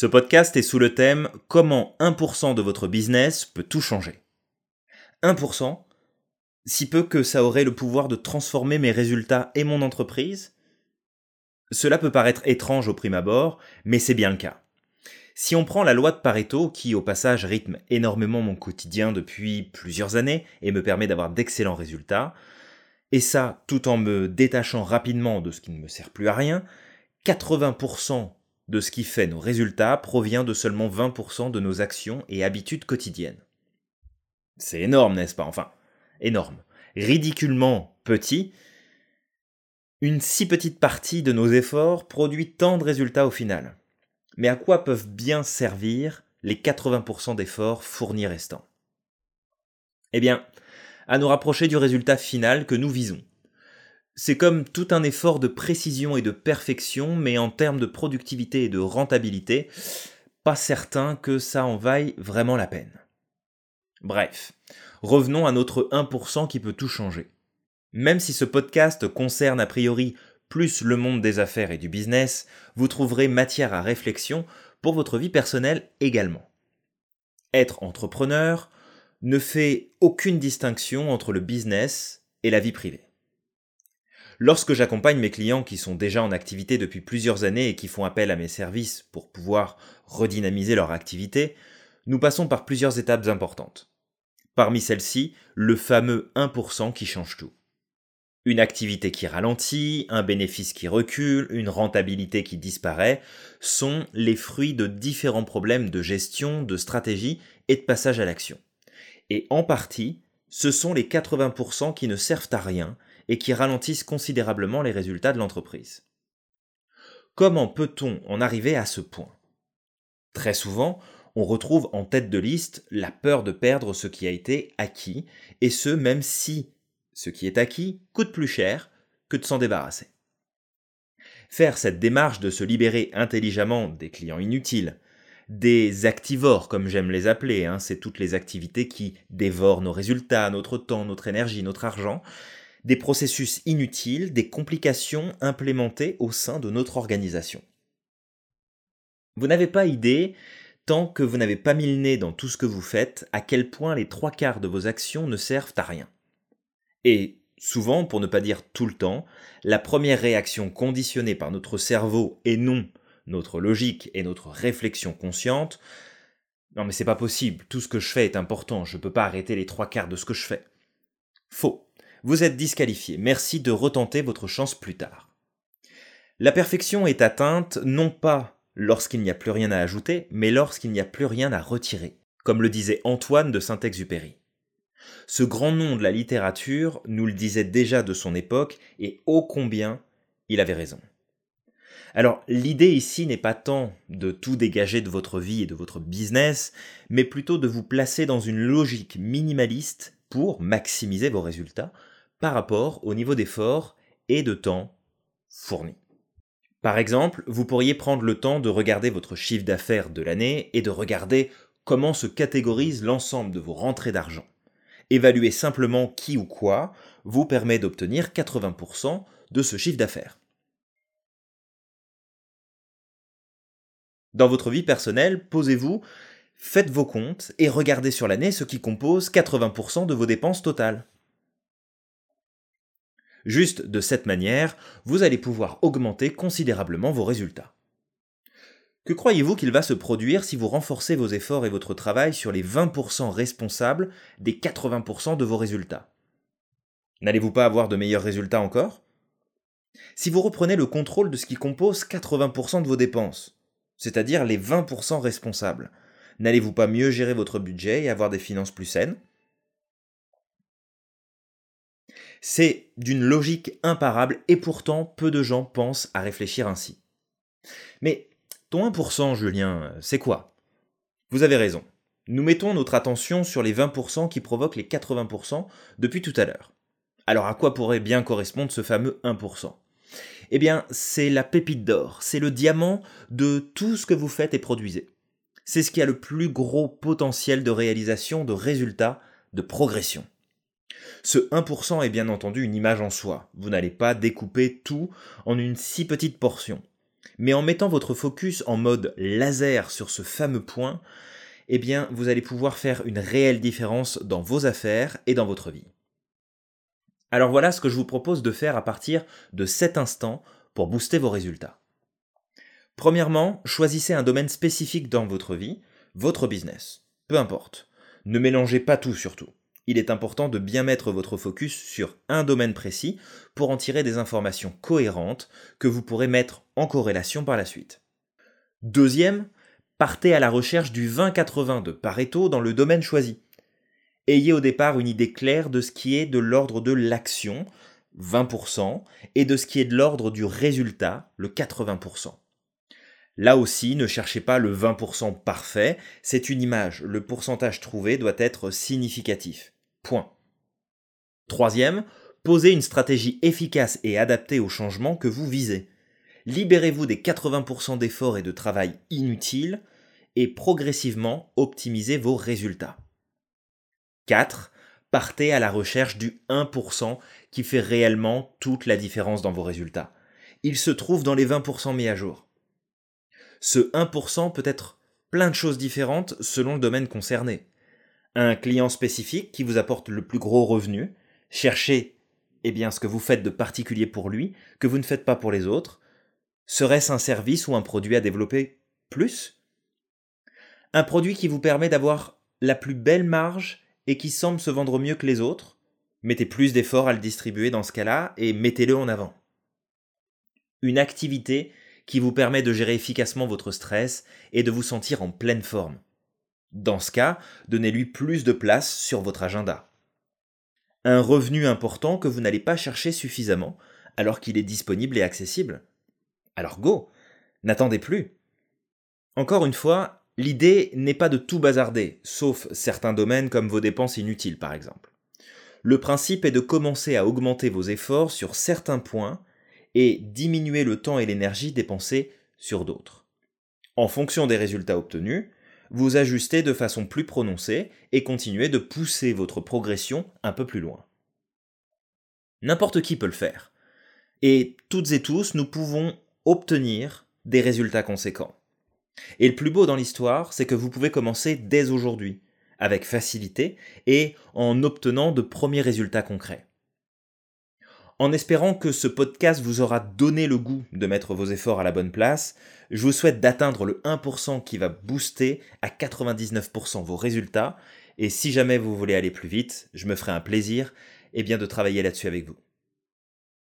Ce podcast est sous le thème Comment 1% de votre business peut tout changer? 1%, si peu que ça aurait le pouvoir de transformer mes résultats et mon entreprise Cela peut paraître étrange au prime abord, mais c'est bien le cas. Si on prend la loi de Pareto, qui au passage rythme énormément mon quotidien depuis plusieurs années et me permet d'avoir d'excellents résultats, et ça tout en me détachant rapidement de ce qui ne me sert plus à rien, 80% de ce qui fait nos résultats provient de seulement 20% de nos actions et habitudes quotidiennes. C'est énorme, n'est-ce pas? Enfin, énorme. Ridiculement petit. Une si petite partie de nos efforts produit tant de résultats au final. Mais à quoi peuvent bien servir les 80% d'efforts fournis restants? Eh bien, à nous rapprocher du résultat final que nous visons. C'est comme tout un effort de précision et de perfection, mais en termes de productivité et de rentabilité, pas certain que ça en vaille vraiment la peine. Bref, revenons à notre 1% qui peut tout changer. Même si ce podcast concerne a priori plus le monde des affaires et du business, vous trouverez matière à réflexion pour votre vie personnelle également. Être entrepreneur ne fait aucune distinction entre le business et la vie privée. Lorsque j'accompagne mes clients qui sont déjà en activité depuis plusieurs années et qui font appel à mes services pour pouvoir redynamiser leur activité, nous passons par plusieurs étapes importantes. Parmi celles-ci, le fameux 1% qui change tout. Une activité qui ralentit, un bénéfice qui recule, une rentabilité qui disparaît, sont les fruits de différents problèmes de gestion, de stratégie et de passage à l'action. Et en partie, ce sont les 80% qui ne servent à rien et qui ralentissent considérablement les résultats de l'entreprise. Comment peut-on en arriver à ce point? Très souvent, on retrouve en tête de liste la peur de perdre ce qui a été acquis, et ce même si ce qui est acquis coûte plus cher que de s'en débarrasser. Faire cette démarche de se libérer intelligemment des clients inutiles, des activores comme j'aime les appeler, hein, c'est toutes les activités qui dévorent nos résultats, notre temps, notre énergie, notre argent, des processus inutiles, des complications implémentées au sein de notre organisation. Vous n'avez pas idée, tant que vous n'avez pas mis le nez dans tout ce que vous faites, à quel point les trois quarts de vos actions ne servent à rien. Et souvent, pour ne pas dire tout le temps, la première réaction conditionnée par notre cerveau et non notre logique et notre réflexion consciente, non mais c'est pas possible, tout ce que je fais est important, je ne peux pas arrêter les trois quarts de ce que je fais. Faux vous êtes disqualifié. Merci de retenter votre chance plus tard. La perfection est atteinte non pas lorsqu'il n'y a plus rien à ajouter, mais lorsqu'il n'y a plus rien à retirer, comme le disait Antoine de Saint-Exupéry. Ce grand nom de la littérature nous le disait déjà de son époque, et ô combien il avait raison. Alors l'idée ici n'est pas tant de tout dégager de votre vie et de votre business, mais plutôt de vous placer dans une logique minimaliste pour maximiser vos résultats, par rapport au niveau d'effort et de temps fourni. Par exemple, vous pourriez prendre le temps de regarder votre chiffre d'affaires de l'année et de regarder comment se catégorise l'ensemble de vos rentrées d'argent. Évaluer simplement qui ou quoi vous permet d'obtenir 80% de ce chiffre d'affaires. Dans votre vie personnelle, posez-vous, faites vos comptes et regardez sur l'année ce qui compose 80% de vos dépenses totales. Juste de cette manière, vous allez pouvoir augmenter considérablement vos résultats. Que croyez-vous qu'il va se produire si vous renforcez vos efforts et votre travail sur les 20% responsables des 80% de vos résultats? N'allez-vous pas avoir de meilleurs résultats encore? Si vous reprenez le contrôle de ce qui compose 80% de vos dépenses, c'est-à-dire les 20% responsables, n'allez-vous pas mieux gérer votre budget et avoir des finances plus saines? C'est d'une logique imparable et pourtant peu de gens pensent à réfléchir ainsi. Mais ton 1%, Julien, c'est quoi? Vous avez raison. Nous mettons notre attention sur les 20% qui provoquent les 80% depuis tout à l'heure. Alors à quoi pourrait bien correspondre ce fameux 1% Eh bien, c'est la pépite d'or, c'est le diamant de tout ce que vous faites et produisez. C'est ce qui a le plus gros potentiel de réalisation, de résultats, de progression. Ce 1% est bien entendu une image en soi. Vous n'allez pas découper tout en une si petite portion. Mais en mettant votre focus en mode laser sur ce fameux point, eh bien, vous allez pouvoir faire une réelle différence dans vos affaires et dans votre vie. Alors voilà ce que je vous propose de faire à partir de cet instant pour booster vos résultats. Premièrement, choisissez un domaine spécifique dans votre vie, votre business. Peu importe. Ne mélangez pas tout surtout. Il est important de bien mettre votre focus sur un domaine précis pour en tirer des informations cohérentes que vous pourrez mettre en corrélation par la suite. Deuxième, partez à la recherche du 20-80 de Pareto dans le domaine choisi. Ayez au départ une idée claire de ce qui est de l'ordre de l'action, 20%, et de ce qui est de l'ordre du résultat, le 80%. Là aussi, ne cherchez pas le 20% parfait, c'est une image, le pourcentage trouvé doit être significatif. Point. Troisième, posez une stratégie efficace et adaptée au changement que vous visez. Libérez-vous des 80% d'efforts et de travail inutiles et progressivement optimisez vos résultats. 4. Partez à la recherche du 1% qui fait réellement toute la différence dans vos résultats. Il se trouve dans les 20% mis à jour. Ce 1% peut être plein de choses différentes selon le domaine concerné. Un client spécifique qui vous apporte le plus gros revenu, cherchez eh bien, ce que vous faites de particulier pour lui, que vous ne faites pas pour les autres. Serait-ce un service ou un produit à développer plus? Un produit qui vous permet d'avoir la plus belle marge et qui semble se vendre mieux que les autres Mettez plus d'efforts à le distribuer dans ce cas-là et mettez-le en avant. Une activité qui vous permet de gérer efficacement votre stress et de vous sentir en pleine forme. Dans ce cas, donnez-lui plus de place sur votre agenda. Un revenu important que vous n'allez pas chercher suffisamment alors qu'il est disponible et accessible. Alors go, n'attendez plus. Encore une fois, l'idée n'est pas de tout bazarder, sauf certains domaines comme vos dépenses inutiles par exemple. Le principe est de commencer à augmenter vos efforts sur certains points et diminuer le temps et l'énergie dépensés sur d'autres. En fonction des résultats obtenus, vous ajustez de façon plus prononcée et continuez de pousser votre progression un peu plus loin. N'importe qui peut le faire. Et toutes et tous, nous pouvons obtenir des résultats conséquents. Et le plus beau dans l'histoire, c'est que vous pouvez commencer dès aujourd'hui, avec facilité et en obtenant de premiers résultats concrets. En espérant que ce podcast vous aura donné le goût de mettre vos efforts à la bonne place, je vous souhaite d'atteindre le 1% qui va booster à 99% vos résultats. Et si jamais vous voulez aller plus vite, je me ferai un plaisir eh bien, de travailler là-dessus avec vous.